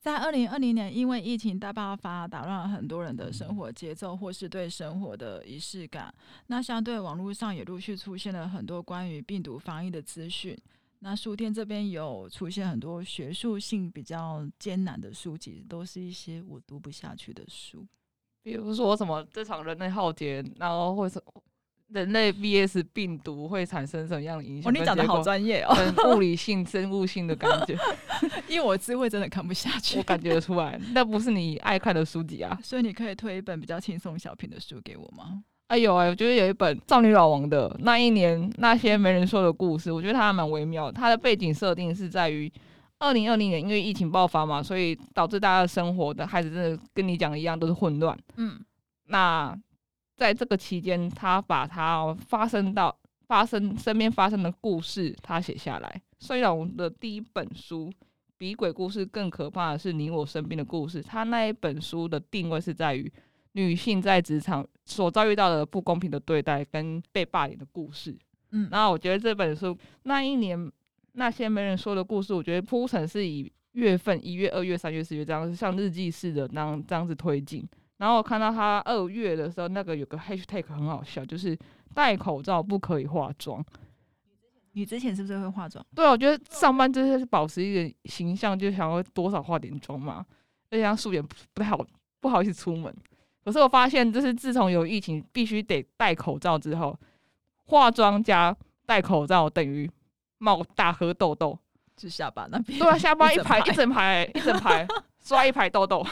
在二零二零年，因为疫情大爆发，打乱了很多人的生活节奏，或是对生活的仪式感。那相对网络上也陆续出现了很多关于病毒防疫的资讯。那书店这边有出现很多学术性比较艰难的书籍，都是一些我读不下去的书。比如说什么这场人类浩劫，然后或者人类 VS 病毒会产生什么样的影响？哦，你讲的好专业哦，物理性、生物性的感觉。因为我智慧真的看不下去，我感觉得出来，那不是你爱看的书籍啊。所以你可以推一本比较轻松小品的书给我吗？哎有哎，我觉得有一本《少女老王》的那一年那些没人说的故事，我觉得它还蛮微妙。它的背景设定是在于二零二零年，因为疫情爆发嘛，所以导致大家的生活的开始真的跟你讲的一样都是混乱。嗯，那在这个期间，他把他发生到发生身边发生的故事，他写下来。少女老王的第一本书。比鬼故事更可怕的是你我身边的故事。他那一本书的定位是在于女性在职场所遭遇到的不公平的对待跟被霸凌的故事。嗯，然后我觉得这本书那一年那些没人说的故事，我觉得铺陈是以月份一月、二月、三月、四月这样，像日记似的那样这样子推进。然后我看到他二月的时候，那个有个 hashtag 很好笑，就是戴口罩不可以化妆。你之前是不是会化妆？对，我觉得上班就是保持一个形象，就想要多少化点妆嘛，而且像素颜不太好，不好意思出门。可是我发现，就是自从有疫情，必须得戴口罩之后，化妆加戴口罩等于冒大颗痘痘，就下巴那边。对啊，下巴一排一整排一整排刷一排痘痘，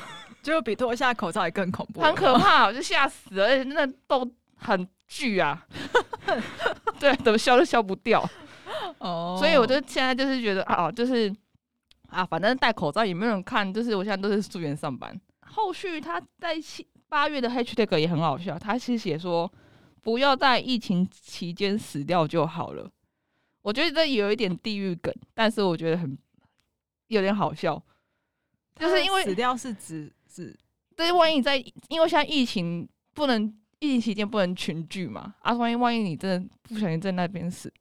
就比脱下口罩还更恐怖，很可怕，我就吓死了，而且那痘很巨啊，对，怎么消都消不掉。哦，所以我就现在就是觉得啊，就是啊，反正戴口罩也没有人看，就是我现在都是素颜上班。后续他在七八月的 hashtag 也很好笑，他是写说不要在疫情期间死掉就好了。我觉得这有一点地狱梗，但是我觉得很有点好笑，就是因为死掉是指是，对，万一你在因为现在疫情不能疫情期间不能群聚嘛，啊，万一万一你真的不小心在那边死。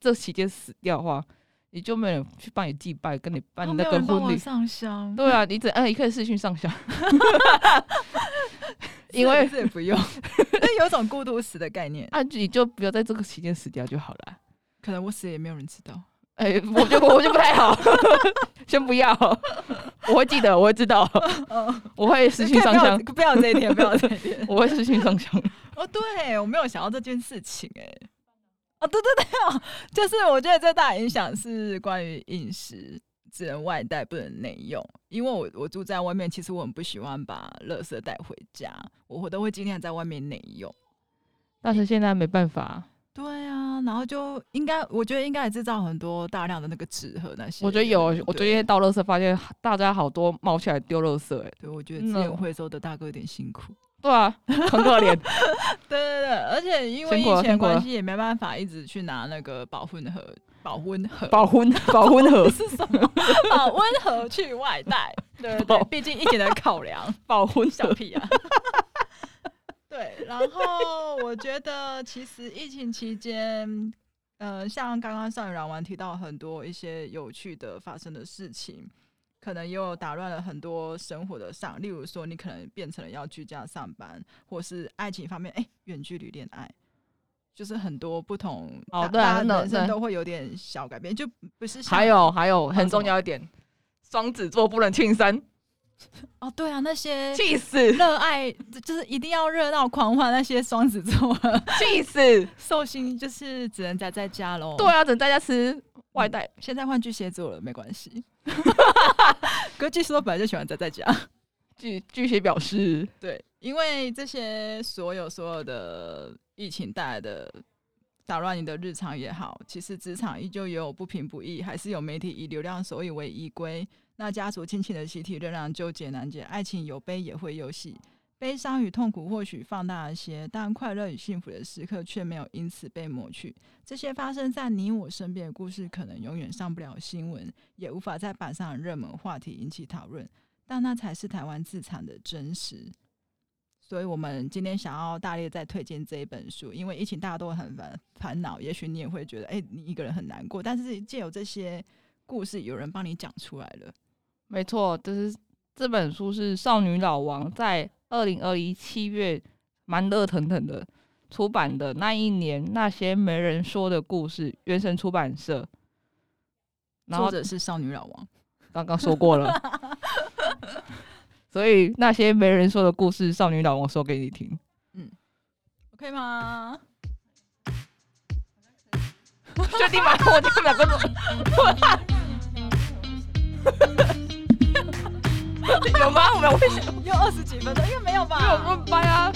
这期间死掉的话，你就没有人去帮你祭拜，跟你办那个婚礼上香。对啊，你只嗯，你可以视讯上香，因为这也不用，那有种孤独死的概念。啊，你就不要在这个期间死掉就好了。可能我死也没有人知道。哎、欸，我就我就不太好，先不要，我会记得，我会知道，我会失去上香。不要这一天，不要这一天，我会失去上香。哦，对，我没有想到这件事情、欸，哎。哦，对对对哦，就是我觉得最大影响是关于饮食只能外带不能内用，因为我我住在外面，其实我很不喜欢把垃圾带回家，我我都会尽量在外面内用。但是现在没办法。对啊，然后就应该，我觉得应该也制造很多大量的那个纸盒那些。我觉得有，我最近倒垃圾发现大家好多冒起来丢垃圾，哎，对，我觉得资源回收的大哥有点辛苦。对啊，很可怜。对对对，而且因为疫情关系，也没办法一直去拿那个保温盒、保温盒、保温保温盒 是什么？保温盒去外带。对对对，毕竟疫情的考量，保温小屁啊。对，然后我觉得其实疫情期间，呃，像刚刚少女老王提到很多一些有趣的发生的事情。可能也有打乱了很多生活的上，例如说你可能变成了要居家上班，或是爱情方面，哎、欸，远距离恋爱，就是很多不同哦，对啊，人生都会有点小改变，就不是还有还有很重要一点，双子座不能庆生 哦，对啊，那些气死。热爱就是一定要热闹狂欢那些双子座气死。寿星就是只能宅在家喽，对啊，只能在家吃外带，嗯、现在换巨蟹座了，没关系。可巨蟹座本来就喜欢宅在家。巨巨蟹表示，对，因为这些所有所有的疫情带来的打乱你的日常也好，其实职场依旧也有不平不义，还是有媒体以流量收益为依归。那家族亲情的习题仍然纠结难解，爱情有悲也会有喜。悲伤与痛苦或许放大一些，但快乐与幸福的时刻却没有因此被抹去。这些发生在你我身边的故事，可能永远上不了新闻，也无法在板上热门话题引起讨论。但那才是台湾自残的真实。所以，我们今天想要大力再推荐这一本书，因为疫情大家都很烦烦恼，也许你也会觉得，哎、欸，你一个人很难过。但是借由这些故事，有人帮你讲出来了。没错，就是这本书是少女老王在二零二一七月蛮热腾腾的出版的那一年那些没人说的故事，原神出版社。然后作者是少女老王，刚刚说过了。所以那些没人说的故事，少女老王说给你听。嗯，OK 吗？确定吗？我这两个 有吗？我们会用二十几分钟，应该没有吧？没有那么掰啊！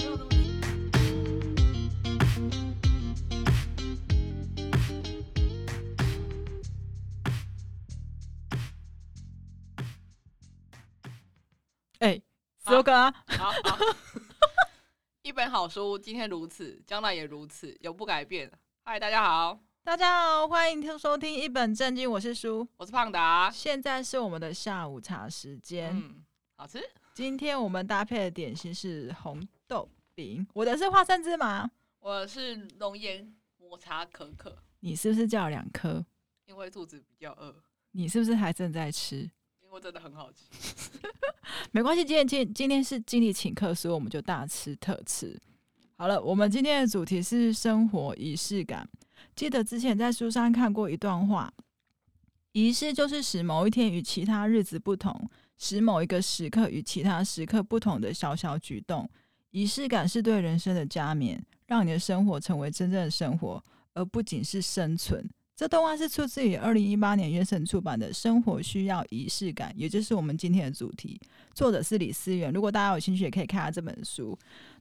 欸，十六个啊！好，好，一本好书，今天如此，将来也如此，永不改变。嗨，大家好，大家好，欢迎收听一本正经，我是书，我是胖达。现在是我们的下午茶时间，嗯，好吃。今天我们搭配的点心是红豆饼，我的是花生芝麻，我是龙岩抹茶可可。你是不是叫了两颗？因为肚子比较饿。你是不是还正在吃？因为真的很好吃。没关系，今天今今天是经理请客，所以我们就大吃特吃。好了，我们今天的主题是生活仪式感。记得之前在书上看过一段话：仪式就是使某一天与其他日子不同，使某一个时刻与其他时刻不同的小小举动。仪式感是对人生的加冕，让你的生活成为真正的生活，而不仅是生存。这动画是出自于二零一八年原神出版的《生活需要仪式感》，也就是我们今天的主题。作者是李思源，如果大家有兴趣，也可以看下这本书。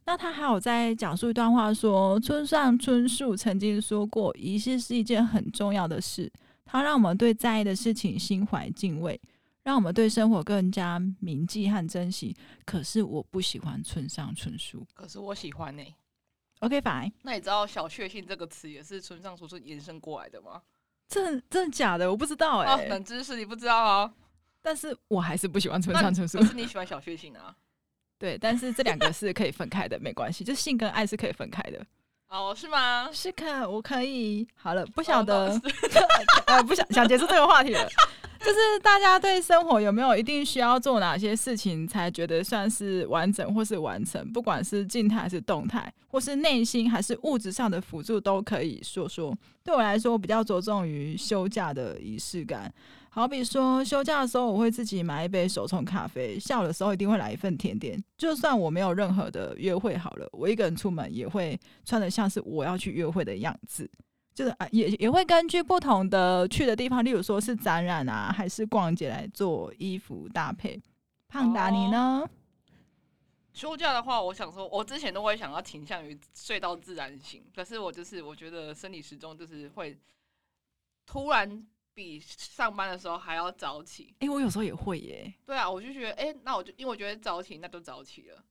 那他还有在讲述一段话说，村上春树曾经说过，仪式是一件很重要的事，它让我们对在意的事情心怀敬畏，让我们对生活更加铭记和珍惜。可是我不喜欢村上春树，可是我喜欢呢、OK，fine。那你知道“小确幸”这个词也是村上春树延伸过来的吗？真真的假的？我不知道哎、欸。冷知识你不知道啊？但是我还是不喜欢村上春树。可是你喜欢小确幸啊？对，但是这两个是可以分开的，没关系，就性跟爱是可以分开的。哦，是吗？是可，我可以。好了，不晓得，哦、呃，不想想结束这个话题了。就是大家对生活有没有一定需要做哪些事情才觉得算是完整或是完成？不管是静态还是动态，或是内心还是物质上的辅助，都可以说说。对我来说，我比较着重于休假的仪式感。好比说，休假的时候，我会自己买一杯手冲咖啡；下午的时候，一定会来一份甜点。就算我没有任何的约会，好了，我一个人出门也会穿得像是我要去约会的样子。就是啊，也也会根据不同的去的地方，例如说是展览啊，还是逛街来做衣服搭配。胖达，你呢？休假的话，我想说，我之前都会想要倾向于睡到自然醒，可是我就是我觉得生理时钟就是会突然比上班的时候还要早起。哎、欸，我有时候也会耶。对啊，我就觉得，哎、欸，那我就因为我觉得早起，那就早起了。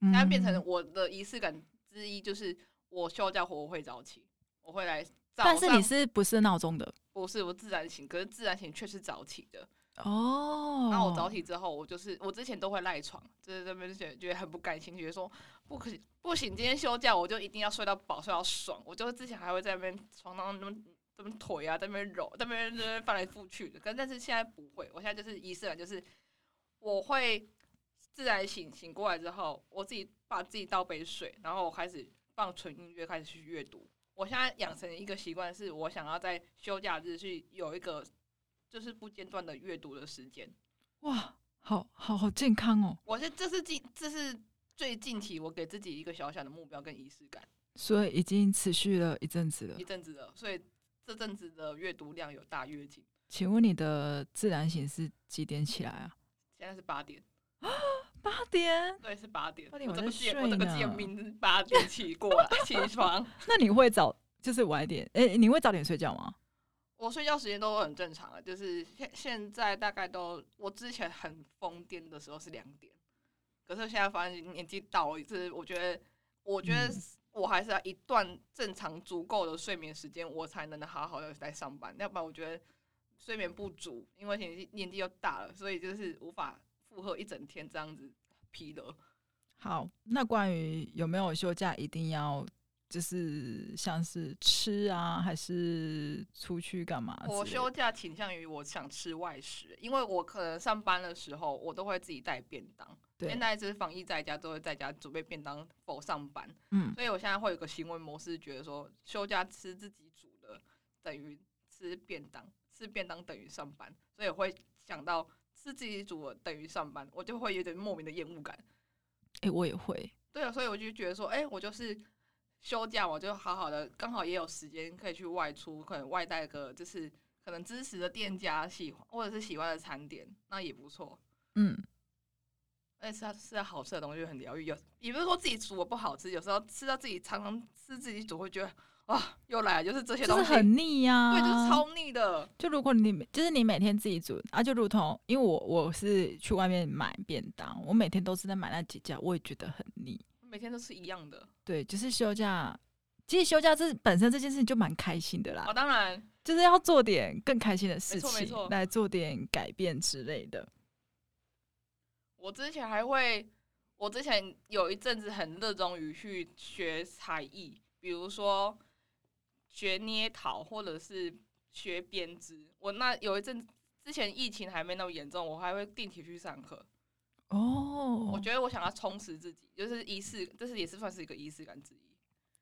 现在变成我的仪式感之一，就是我休假后我会早起，我会来。但是你是不是闹钟的？不是，我自然醒，可是自然醒却是早起的哦。然后我早起之后，我就是我之前都会赖床，就是这边觉得觉得很不甘心，觉得说不可不行，今天休假我就一定要睡到饱，睡到爽。我就之前还会在那边床上那么那么腿啊，在那边揉，在那边在那边翻来覆去的。可是但是现在不会，我现在就是仪式感，就是我会自然醒，醒过来之后，我自己把自己倒杯水，然后我开始放纯音乐，开始去阅读。我现在养成一个习惯，是我想要在休假日去有一个就是不间断的阅读的时间。哇，好好好健康哦！我是这是近这是最近期我给自己一个小小的目标跟仪式感，所以已经持续了一阵子了，一阵子了。所以这阵子的阅读量有大跃进。请问你的自然醒是几点起来啊？现在是八点。八点，对，是八点。八点我在睡呢。我这个贱命八点起过来 起床。那你会早就是晚一点？哎、欸，你会早点睡觉吗？我睡觉时间都很正常啊，就是现现在大概都，我之前很疯癫的时候是两点，可是现在发现年纪到了，就是我觉得，我觉得我还是要一段正常足够的睡眠时间，我才能好好的来上班。要不然我觉得睡眠不足，因为年纪年纪又大了，所以就是无法。负荷一整天这样子疲劳。好，那关于有没有休假一定要就是像是吃啊，还是出去干嘛？我休假倾向于我想吃外食，因为我可能上班的时候我都会自己带便当。对，现在就是防疫在家，都会在家准备便当否上班。嗯，所以我现在会有个行为模式，觉得说休假吃自己煮的等于吃便当，吃便当等于上班，所以我会想到吃自己煮的等于上班，我就会有点莫名的厌恶感。诶、欸，我也会。对啊，所以我就觉得说，哎、欸，我就是。休假我就好好的，刚好也有时间可以去外出，可能外带个就是可能支持的店家喜欢或者是喜欢的餐点，那也不错。嗯，而且吃到吃到好吃的东西就很疗愈。有也不是说自己煮的不好吃，有时候吃到自己常常吃自己煮会觉得哇，又来了，就是这些东西就是很腻呀、啊，对，就是超腻的。就如果你就是你每天自己煮啊，就如同因为我我是去外面买便当，我每天都是在买那几家，我也觉得很腻。每天都是一样的，对，就是休假。其实休假这本身这件事情就蛮开心的啦。哦，当然，就是要做点更开心的事情，来做点改变之类的。我之前还会，我之前有一阵子很热衷于去学才艺，比如说学捏陶或者是学编织。我那有一阵之前疫情还没那么严重，我还会定期去上课。哦，我觉得我想要充实自己，就是仪式，这是也是算是一个仪式感之一，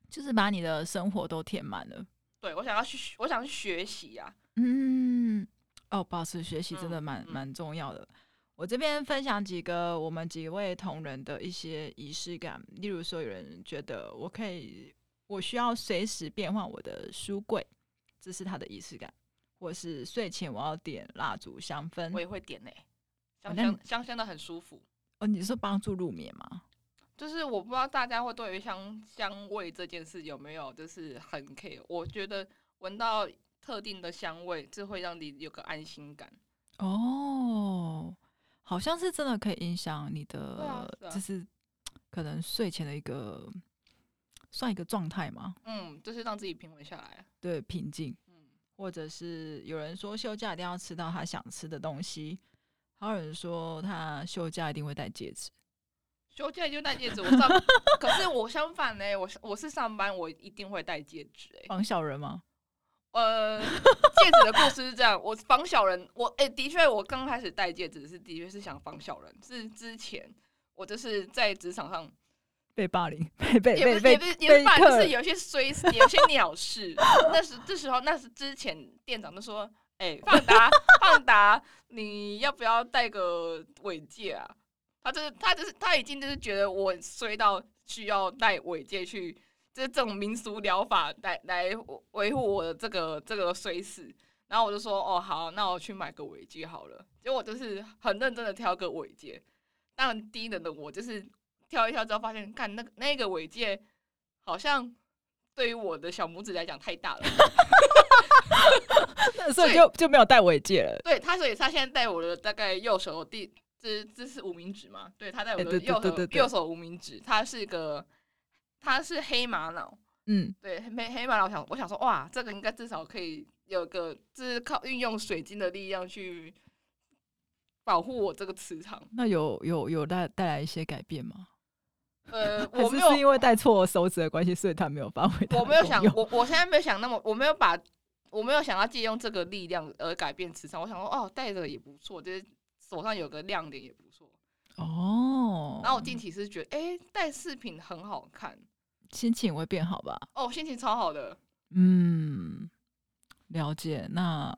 就是把你的生活都填满了。对，我想要去，我想去学习啊。嗯，哦，保持学习真的蛮蛮、嗯、重要的。我这边分享几个我们几位同仁的一些仪式感，例如说，有人觉得我可以，我需要随时变换我的书柜，这是它的仪式感，或是睡前我要点蜡烛香氛，我也会点呢、欸。香香香香的很舒服哦，你是帮助入眠吗？就是我不知道大家会对于香香味这件事有没有就是很 care。我觉得闻到特定的香味，这会让你有个安心感。哦，好像是真的可以影响你的，啊啊、就是可能睡前的一个算一个状态吗？嗯，就是让自己平稳下来，对，平静。嗯，或者是有人说休假一定要吃到他想吃的东西。还有人说他休假一定会戴戒指，休假就戴戒指。我上，可是我相反呢、欸，我我是上班，我一定会戴戒指、欸。防小人吗？呃，戒指的故事是这样，我防小人，我哎、欸，的确，我刚开始戴戒指是的确是想防小人。是之前我就是在职场上被霸凌，被被也不是也不是也不是霸凌，就是有些衰死，有些鸟事。那时这时候，那是之前店长都说。哎、欸，放达，放达，你要不要带个尾戒啊？他就是，他就是，他已经就是觉得我衰到需要带尾戒去，就是这种民俗疗法来来维护我的这个这个衰死。然后我就说，哦，好，那我去买个尾戒好了。结果我就是很认真的挑个尾戒，当然低能的我就是挑一挑之后发现，看那个那个尾戒好像对于我的小拇指来讲太大了。所以就就没有戴尾戒了。对他，所以他现在戴我的大概右手第这这是无名指嘛？对他戴我的右手、欸、右手无名指，他是一个他是黑玛瑙，嗯，对黑黑玛瑙，我想我想说哇，这个应该至少可以有个就是靠运用水晶的力量去保护我这个磁场。那有有有带带来一些改变吗？呃，我没有是因为戴错手指的关系，所以他没有发挥。我没有想我我现在没有想那么，我没有把。我没有想要借用这个力量而改变磁场，我想说哦，戴着也不错，就是手上有个亮点也不错哦。然后我近期是觉得，哎，戴饰品很好看，心情会变好吧？哦，心情超好的。嗯，了解。那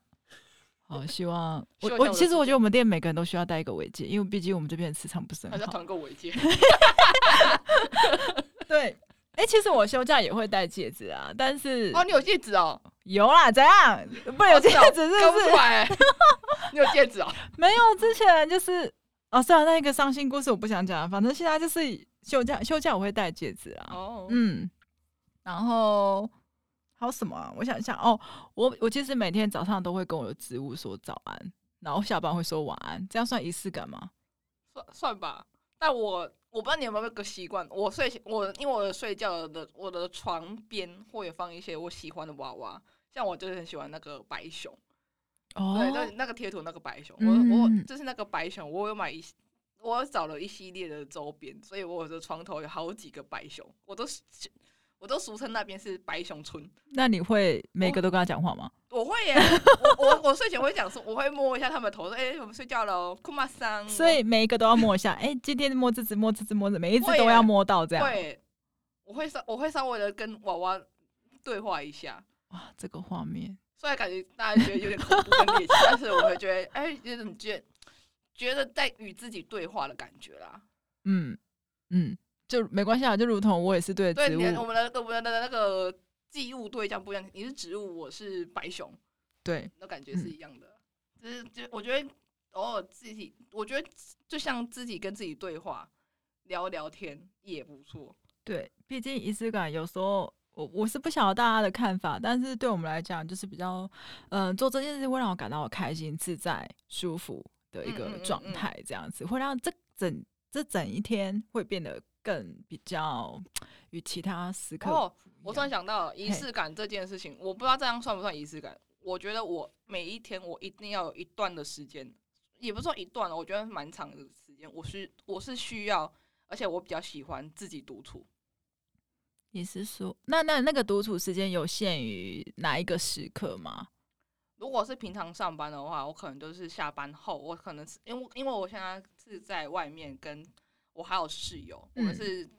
好，希望 我我其实我觉得我们店每个人都需要戴一个尾戒，因为毕竟我们这边的磁场不是很好。团购尾戒。对。哎、欸，其实我休假也会戴戒指啊，但是哦，你有戒指哦？有啦，怎样？不有戒指是不是？你有戒指哦？没有，之前就是哦，算了，那一个伤心故事我不想讲，反正现在就是休假，休假我会戴戒指啊。哦，嗯，然后还有什么啊？我想一下哦，我我其实每天早上都会跟我的植物说早安，然后下班会说晚安，这样算仪式感吗？算算吧，但我。我不知道你有没有那个习惯，我睡我因为我的睡觉的我的床边会有放一些我喜欢的娃娃，像我就是很喜欢那个白熊，哦，对，那那个贴图那个白熊，嗯、我我就是那个白熊，我有买一，我找了一系列的周边，所以我的床头有好几个白熊，我都是我都俗称那边是白熊村。那你会每个都跟他讲话吗？我，我会耶，我我我睡前会讲说，我会摸一下他们的头，说，哎、欸，我们睡觉了，库马桑。所以每一个都要摸一下，哎、欸，今天摸这只，摸这只，摸这，每一只都要摸到这样。会，我会稍我会稍微的跟娃娃对话一下。哇，这个画面，虽然感觉大家觉得有点恐怖跟猎奇，但是我会觉得，哎、欸，有种觉觉得在与自己对话的感觉啦。嗯嗯，就没关系啊，就如同我也是对植物，对，我们的我们的那个记忆对象不一样，你是植物，我是白熊，对，那感觉是一样的。就、嗯、是就我觉得偶尔自己，我觉得就像自己跟自己对话，聊聊天也不错。对，毕竟仪式感有时候我我是不晓得大家的看法，但是对我们来讲，就是比较嗯、呃，做这件事会让我感到开心、自在、舒服的一个状态，这样子、嗯嗯嗯嗯、会让这整。这整一天会变得更比较与其他时刻。哦，我突然想到仪式感这件事情，我不知道这样算不算仪式感。我觉得我每一天我一定要有一段的时间，也不是说一段了，我觉得蛮长的时间。我是我是需要，而且我比较喜欢自己独处。你是说，那那那个独处时间有限于哪一个时刻吗？如果是平常上班的话，我可能都是下班后，我可能是因为因为我现在是在外面，跟我还有室友，我们是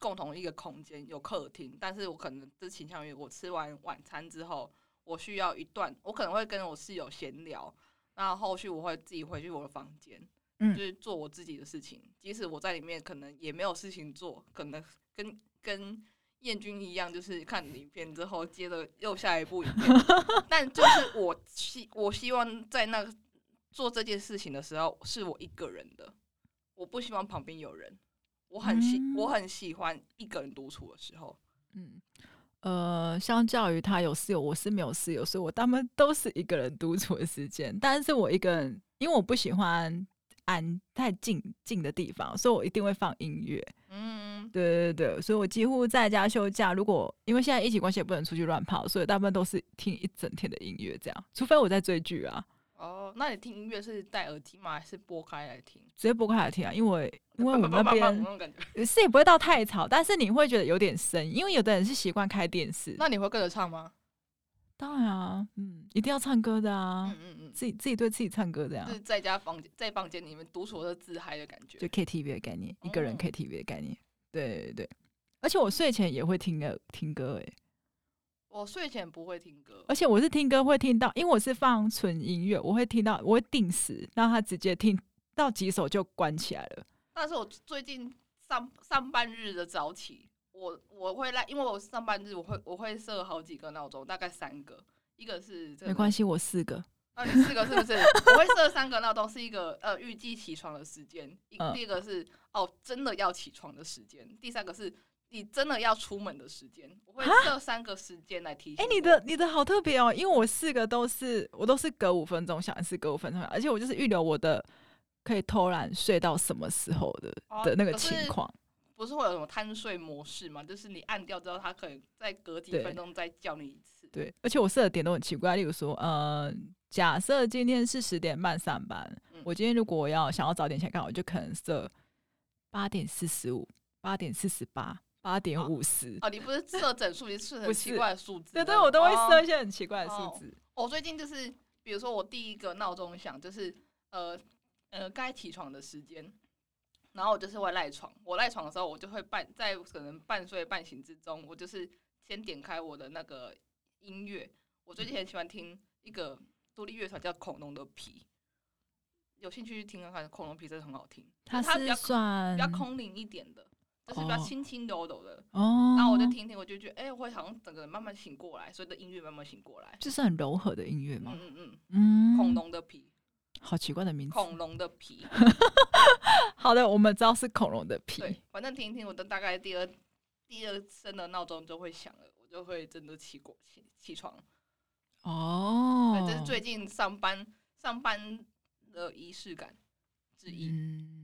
共同一个空间，有客厅，但是我可能就倾向于我吃完晚餐之后，我需要一段，我可能会跟我室友闲聊，那后续我会自己回去我的房间，嗯就是做我自己的事情，即使我在里面可能也没有事情做，可能跟跟。燕君一样，就是看影片之后，接着又下一部影片。但就是我希我希望在那个做这件事情的时候，是我一个人的，我不希望旁边有人。我很喜、嗯、我很喜欢一个人独处的时候。嗯，呃，相较于他有室友，我是没有室友，所以我他们都是一个人独处的时间。但是我一个人，因为我不喜欢安太静静的地方，所以我一定会放音乐。嗯，对对对，所以我几乎在家休假，如果因为现在疫情关系也不能出去乱跑，所以大部分都是听一整天的音乐这样，除非我在追剧啊。哦，那你听音乐是戴耳机吗？还是拨开来听？直接拨开来听啊，因为 因为我们那边是也不会到太吵，但是你会觉得有点声，因为有的人是习惯开电视。那你会跟着唱吗？当然啊，嗯，一定要唱歌的啊，嗯嗯嗯，自己自己对自己唱歌这样，就是在家房间在房间里面独处的自嗨的感觉，就 KTV 的概念，一个人 KTV 的概念，对对对，而且我睡前也会听歌听歌诶，我睡前不会听歌，而且我是听歌会听到，因为我是放纯音乐，我会听到，我会定时让他直接听到几首就关起来了。但是我最近上上半日的早起。我我会来，因为我上半日我会我会设好几个闹钟，大概三个，一个是这个，没关系，我四个，啊，你四个是不是？我会设三个闹钟，是一个呃预计起床的时间，一、嗯、第二个是哦真的要起床的时间，第三个是你真的要出门的时间，我会设三个时间来提醒。哎、欸，你的你的好特别哦，因为我四个都是我都是隔五分钟响，是隔五分钟响，而且我就是预留我的可以偷懒睡到什么时候的、哦、的那个情况。不是会有什么贪睡模式吗？就是你按掉之后，它可以再隔几分钟再叫你一次。对，而且我设的点都很奇怪，例如说，呃，假设今天是十点半上班，嗯、我今天如果我要想要早点起来看，我就可能设八点四十五、八点四十八、八点五十。哦，你不是设整数，你是很奇怪的数字。对对，我都会设一些很奇怪的数字。我、哦哦、最近就是，比如说我第一个闹钟响，就是呃呃该起床的时间。然后我就是会赖床，我赖床的时候，我就会半在可能半睡半醒之中，我就是先点开我的那个音乐。我最近很喜欢听一个独立乐团叫恐龙的皮，有兴趣去听看看。恐龙皮真的很好听，它是比较算比较空灵一点的，就是比较轻轻柔柔的。哦，然后我就听听，我就觉得，哎、欸，我会好像整个人慢慢醒过来，所以的音乐慢慢醒过来，就是很柔和的音乐嘛。嗯嗯嗯嗯，恐龙的皮。好奇怪的名字，恐龙的皮。好的，我们知道是恐龙的皮。对，反正听一听，我的大概第二第二声的闹钟就会响了，我就会真的起过起起床。哦，这是最近上班上班的仪式感之一。嗯，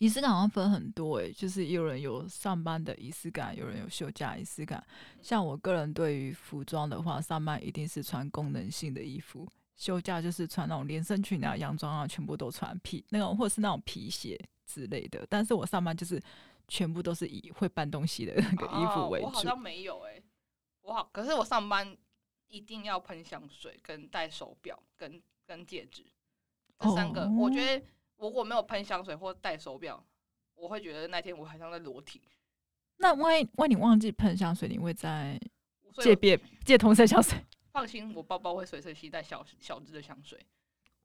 仪式感好像分很多诶，就是有人有上班的仪式感，有人有休假仪式感。像我个人对于服装的话，上班一定是穿功能性的衣服。休假就是穿那种连身裙啊、洋装啊，全部都穿皮那种，或者是那种皮鞋之类的。但是我上班就是全部都是以会搬东西的那个衣服为主。哦、我好像没有诶、欸，我好，可是我上班一定要喷香水、跟戴手表、跟跟戒指这三个。哦、我觉得如果没有喷香水或戴手表，我会觉得那天我好像在裸体。那万一万一你忘记喷香水，你会在借别借同色香水？放心，我包包会随身携带小小支的香水。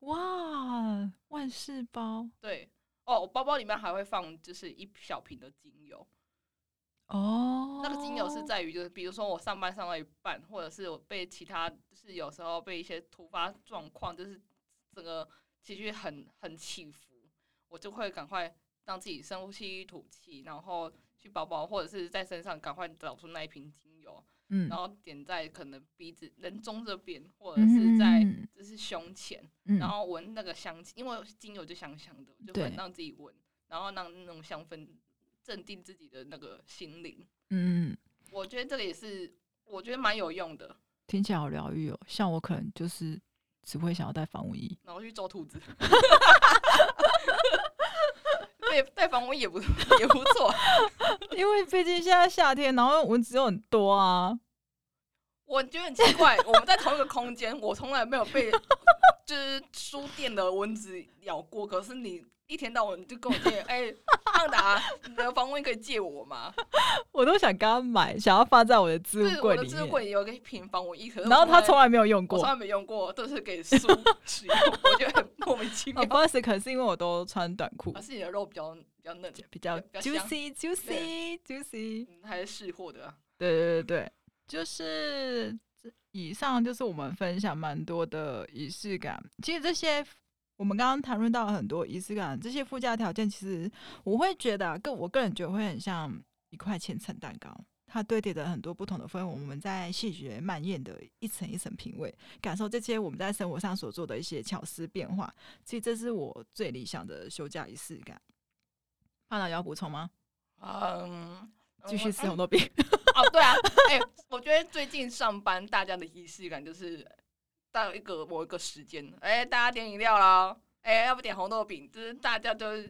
哇，万事包。对哦，我包包里面还会放就是一小瓶的精油。哦，那个精油是在于就是比如说我上班上到一半，或者是我被其他就是有时候被一些突发状况，就是整个情绪很很起伏，我就会赶快让自己深呼吸吐气，然后。去包包或者是在身上，赶快找出那一瓶精油，嗯，然后点在可能鼻子、人中这边，或者是在就是胸前，嗯、然后闻那个香气，因为精油就香香的，就会让自己闻，然后让那种香氛镇定自己的那个心灵。嗯，我觉得这个也是，我觉得蛮有用的。听起来好疗愈哦，像我可能就是只会想要带防蚊衣，然后去捉兔子。带带防蚊也不也不错，因为毕竟现在夏天，然后蚊子又很多啊。我觉得很奇怪，我们在同一个空间，我从来没有被就是书店的蚊子咬过，可是你。一天到晚就跟我借，哎、欸，胖达，你的防蚊可以借我吗？我都想跟他买，想要放在我的置物柜里面。我的置物柜有一瓶防蚊液，可是然后他从来没有用过，从来没用过，都是给书使用，我觉得很莫名其妙。不好意思，可能是因为我都穿短裤，还是你的肉比较比较嫩，比较 juicy juicy juicy，还是试货的、啊？对对对对，就是以上就是我们分享蛮多的仪式感。其实这些。我们刚刚谈论到很多仪式感，这些附加条件，其实我会觉得，个我个人觉得会很像一块千层蛋糕，它堆叠的很多不同的氛围，我们在细嚼慢咽的一层一层品味，感受这些我们在生活上所做的一些巧思变化。其实这是我最理想的休假仪式感。胖达要补充吗？嗯，继续吃红豆饼。哦，对啊，哎、欸，我觉得最近上班大家的仪式感就是。到一个某一个时间，哎、欸，大家点饮料啦，哎、欸，要不点红豆饼，就是大家都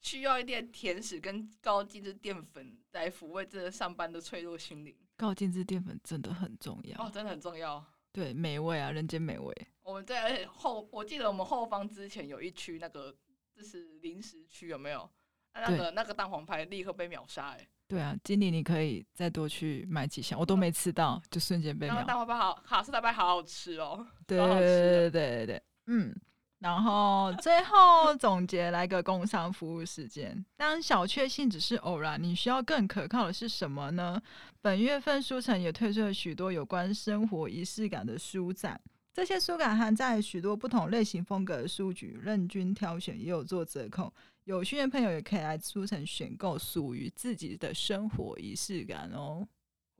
需要一点甜食跟高精致淀粉来抚慰这个上班的脆弱心灵。高精致淀粉真的很重要哦，真的很重要。对，美味啊，人间美味。我们在而且后，我记得我们后方之前有一区那个就是零食区，有没有？那个那个蛋黄派立刻被秒杀，哎。对啊，经理，你可以再多去买几箱，我都没吃到，就瞬间被秒。蛋黄派好，卡士达派好好吃哦。对对对对对对，嗯。然后最后总结来个工商服务时间。当小确幸只是偶然，你需要更可靠的是什么呢？本月份书城也推出了许多有关生活仪式感的书展，这些书感还在许多不同类型风格的书局任君挑选，也有做折扣。有兴趣的朋友也可以来书城选购属于自己的生活仪式感哦。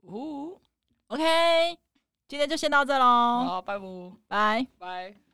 哦，OK，今天就先到这喽。好，拜拜，拜拜。